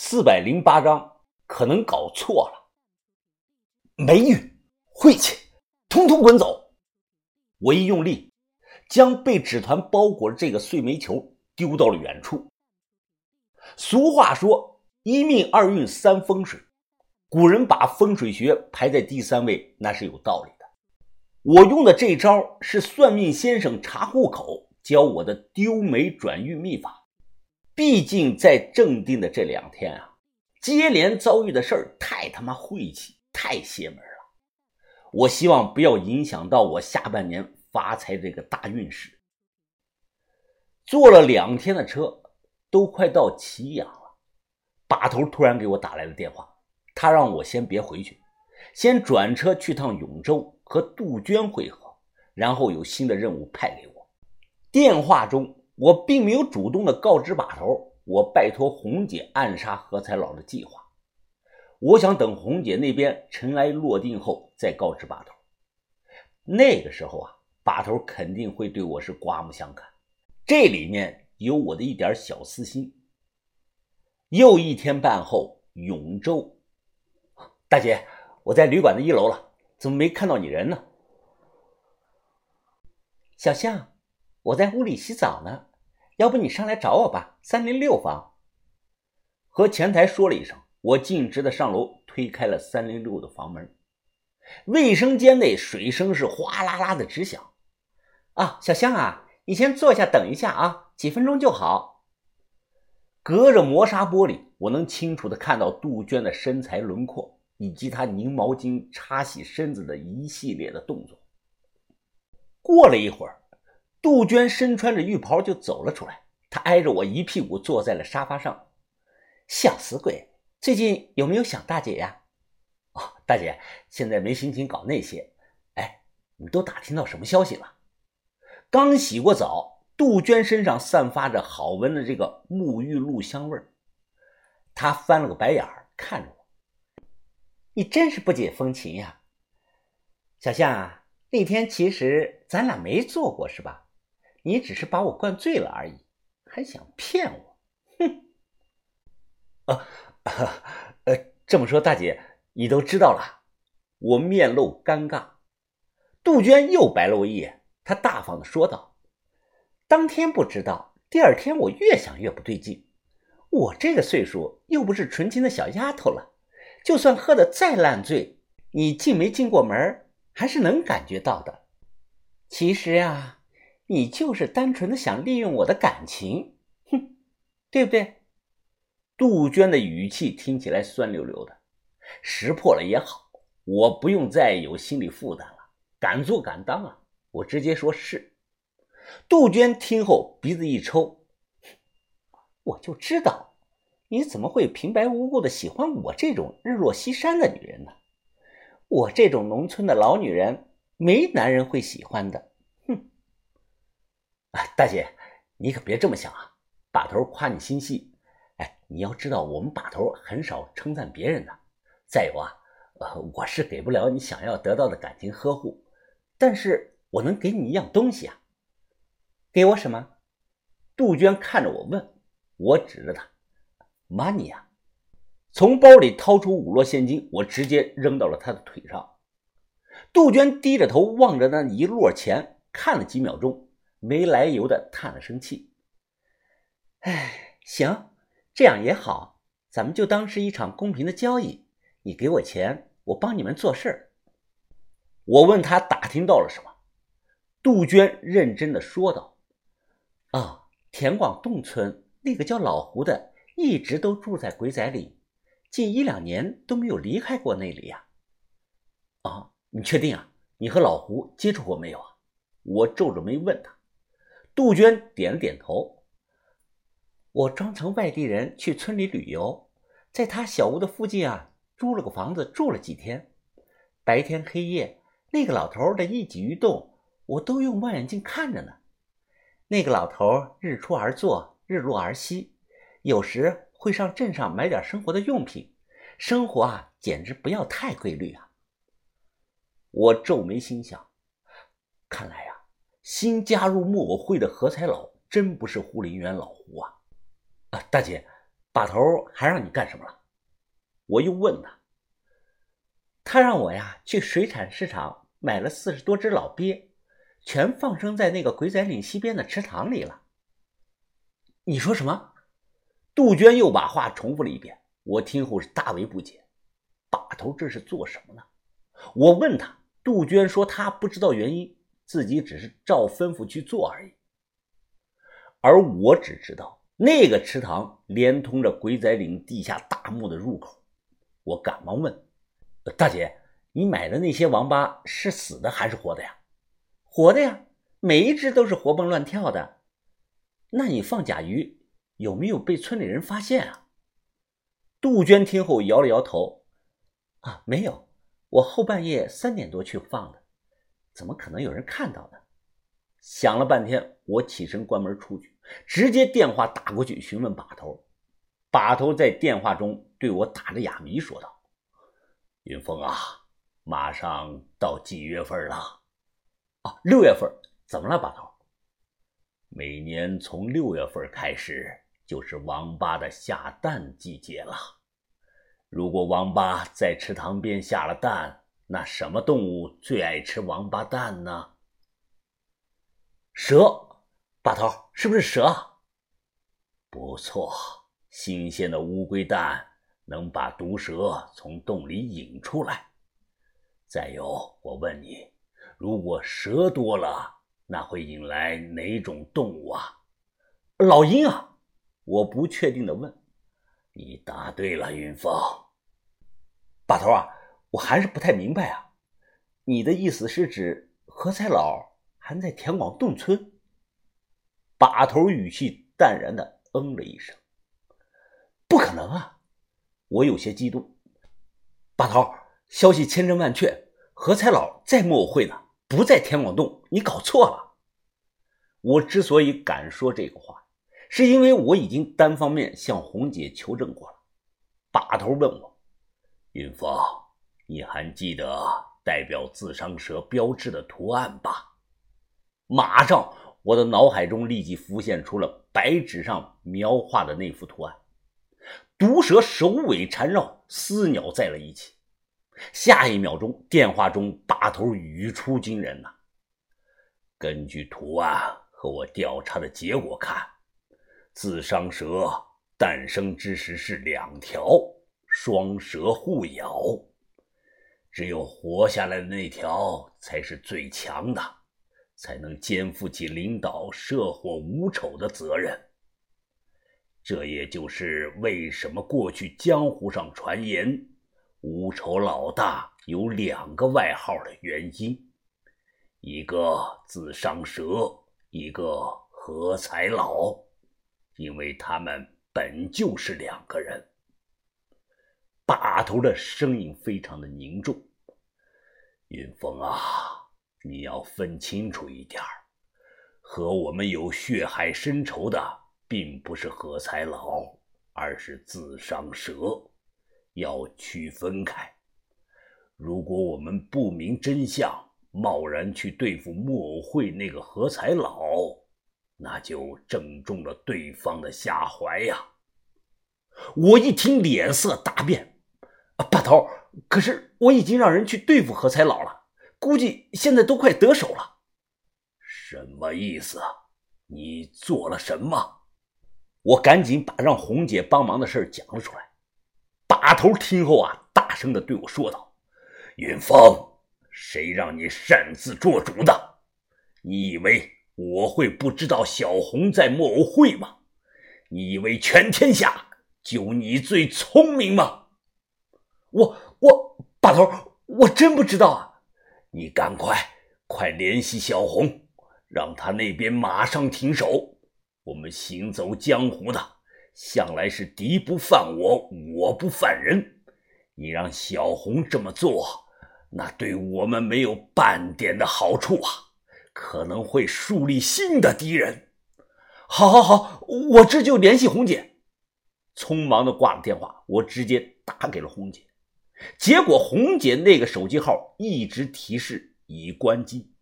四百零八章，可能搞错了。霉运、晦气，通通滚走！我一用力，将被纸团包裹的这个碎煤球丢到了远处。俗话说：“一命二运三风水。”古人把风水学排在第三位，那是有道理的。我用的这招是算命先生查户口教我的丢煤转运秘法。毕竟在正定的这两天啊，接连遭遇的事儿太他妈晦气，太邪门了。我希望不要影响到我下半年发财这个大运势。坐了两天的车，都快到祁阳了，把头突然给我打来了电话，他让我先别回去，先转车去趟永州和杜鹃会合，然后有新的任务派给我。电话中。我并没有主动的告知把头，我拜托红姐暗杀何才老的计划。我想等红姐那边尘埃落定后再告知把头。那个时候啊，把头肯定会对我是刮目相看。这里面有我的一点小私心。又一天半后，永州，大姐，我在旅馆的一楼了，怎么没看到你人呢？小象，我在屋里洗澡呢。要不你上来找我吧，三零六房。和前台说了一声，我径直的上楼，推开了三零六的房门。卫生间内水声是哗啦啦的直响。啊，小香啊，你先坐下等一下啊，几分钟就好。隔着磨砂玻璃，我能清楚的看到杜鹃的身材轮廓，以及她拧毛巾擦洗身子的一系列的动作。过了一会儿。杜鹃身穿着浴袍就走了出来，她挨着我一屁股坐在了沙发上。小死鬼，最近有没有想大姐呀？哦，大姐现在没心情搞那些。哎，你都打听到什么消息了？刚洗过澡，杜鹃身上散发着好闻的这个沐浴露香味儿。她翻了个白眼儿看着我：“你真是不解风情呀，小夏！那天其实咱俩没做过，是吧？”你只是把我灌醉了而已，还想骗我？哼！啊，呃，这么说，大姐你都知道了？我面露尴尬。杜鹃又白了我一眼，她大方的说道：“当天不知道，第二天我越想越不对劲。我这个岁数又不是纯情的小丫头了，就算喝的再烂醉，你进没进过门，还是能感觉到的。其实呀。”你就是单纯的想利用我的感情，哼，对不对？杜鹃的语气听起来酸溜溜的，识破了也好，我不用再有心理负担了，敢做敢当啊！我直接说是。杜鹃听后鼻子一抽，我就知道，你怎么会平白无故的喜欢我这种日落西山的女人呢？我这种农村的老女人，没男人会喜欢的。大姐，你可别这么想啊！把头夸你心细，哎，你要知道我们把头很少称赞别人的。再有啊，呃，我是给不了你想要得到的感情呵护，但是我能给你一样东西啊。给我什么？杜鹃看着我问，我指着他，money 啊！从包里掏出五摞现金，我直接扔到了他的腿上。杜鹃低着头望着那一摞钱，看了几秒钟。没来由的叹了声气，哎，行，这样也好，咱们就当是一场公平的交易。你给我钱，我帮你们做事儿。我问他打听到了什么，杜鹃认真的说道：“啊，田广洞村那个叫老胡的，一直都住在鬼仔里，近一两年都没有离开过那里呀。”啊，你确定啊？你和老胡接触过没有啊？我皱着眉问他。杜鹃点了点头。我装成外地人去村里旅游，在他小屋的附近啊，租了个房子住了几天。白天黑夜，那个老头的一举一动，我都用望远镜看着呢。那个老头日出而作，日落而息，有时会上镇上买点生活的用品，生活啊，简直不要太规律啊。我皱眉心想，看来。新加入木偶会的何才老真不是护林员老胡啊！啊，大姐，把头还让你干什么了？我又问他。他让我呀去水产市场买了四十多只老鳖，全放生在那个鬼仔岭西边的池塘里了。你说什么？杜鹃又把话重复了一遍。我听后是大为不解，把头这是做什么呢？我问他，杜鹃说他不知道原因，自己只是照吩咐去做而已。而我只知道那个池塘连通着鬼仔岭地下大墓的入口。我赶忙问大姐：“你买的那些王八是死的还是活的呀？”“活的呀，每一只都是活蹦乱跳的。”“那你放甲鱼有没有被村里人发现啊？”杜鹃听后摇了摇头：“啊，没有，我后半夜三点多去放的，怎么可能有人看到呢？”想了半天，我起身关门出去，直接电话打过去询问把头。把头在电话中对我打着哑谜说道：“云峰啊，马上到几月份了？啊，六月份。怎么了，把头？每年从六月份开始。”就是王八的下蛋季节了。如果王八在池塘边下了蛋，那什么动物最爱吃王八蛋呢？蛇，把头，是不是蛇？不错，新鲜的乌龟蛋能把毒蛇从洞里引出来。再有，我问你，如果蛇多了，那会引来哪种动物啊？老鹰啊！我不确定的问：“你答对了，云峰。把头啊，我还是不太明白啊，你的意思是指何才老还在田广洞村？”把头语气淡然的嗯了一声：“不可能啊！”我有些激动。把头，消息千真万确，何才老在木偶会呢，不在田广洞，你搞错了。我之所以敢说这个话。是因为我已经单方面向红姐求证过了。把头问我：“云峰，你还记得代表自伤蛇标志的图案吧？”马上，我的脑海中立即浮现出了白纸上描画的那幅图案：毒蛇首尾缠绕，撕咬在了一起。下一秒钟，电话中大头语出惊人呐：“根据图案和我调查的结果看。”自伤蛇诞生之时是两条，双蛇互咬，只有活下来的那条才是最强的，才能肩负起领导社火无丑的责任。这也就是为什么过去江湖上传言无丑老大有两个外号的原因，一个自伤蛇，一个何才老。因为他们本就是两个人。把头的声音非常的凝重。云峰啊，你要分清楚一点和我们有血海深仇的，并不是何才老，而是自伤蛇，要区分开。如果我们不明真相，贸然去对付木偶会那个何才老。那就正中了对方的下怀呀！我一听，脸色大变。把头，可是我已经让人去对付何才老了，估计现在都快得手了。什么意思？你做了什么？我赶紧把让红姐帮忙的事讲了出来。把头听后啊，大声的对我说道：“云峰，谁让你擅自做主的？你以为？”我会不知道小红在木偶会吗？你以为全天下就你最聪明吗？我我把头，我真不知道啊！你赶快快联系小红，让他那边马上停手。我们行走江湖的，向来是敌不犯我，我不犯人。你让小红这么做，那对我们没有半点的好处啊！可能会树立新的敌人。好，好，好，我这就联系红姐。匆忙的挂了电话，我直接打给了红姐。结果红姐那个手机号一直提示已关机。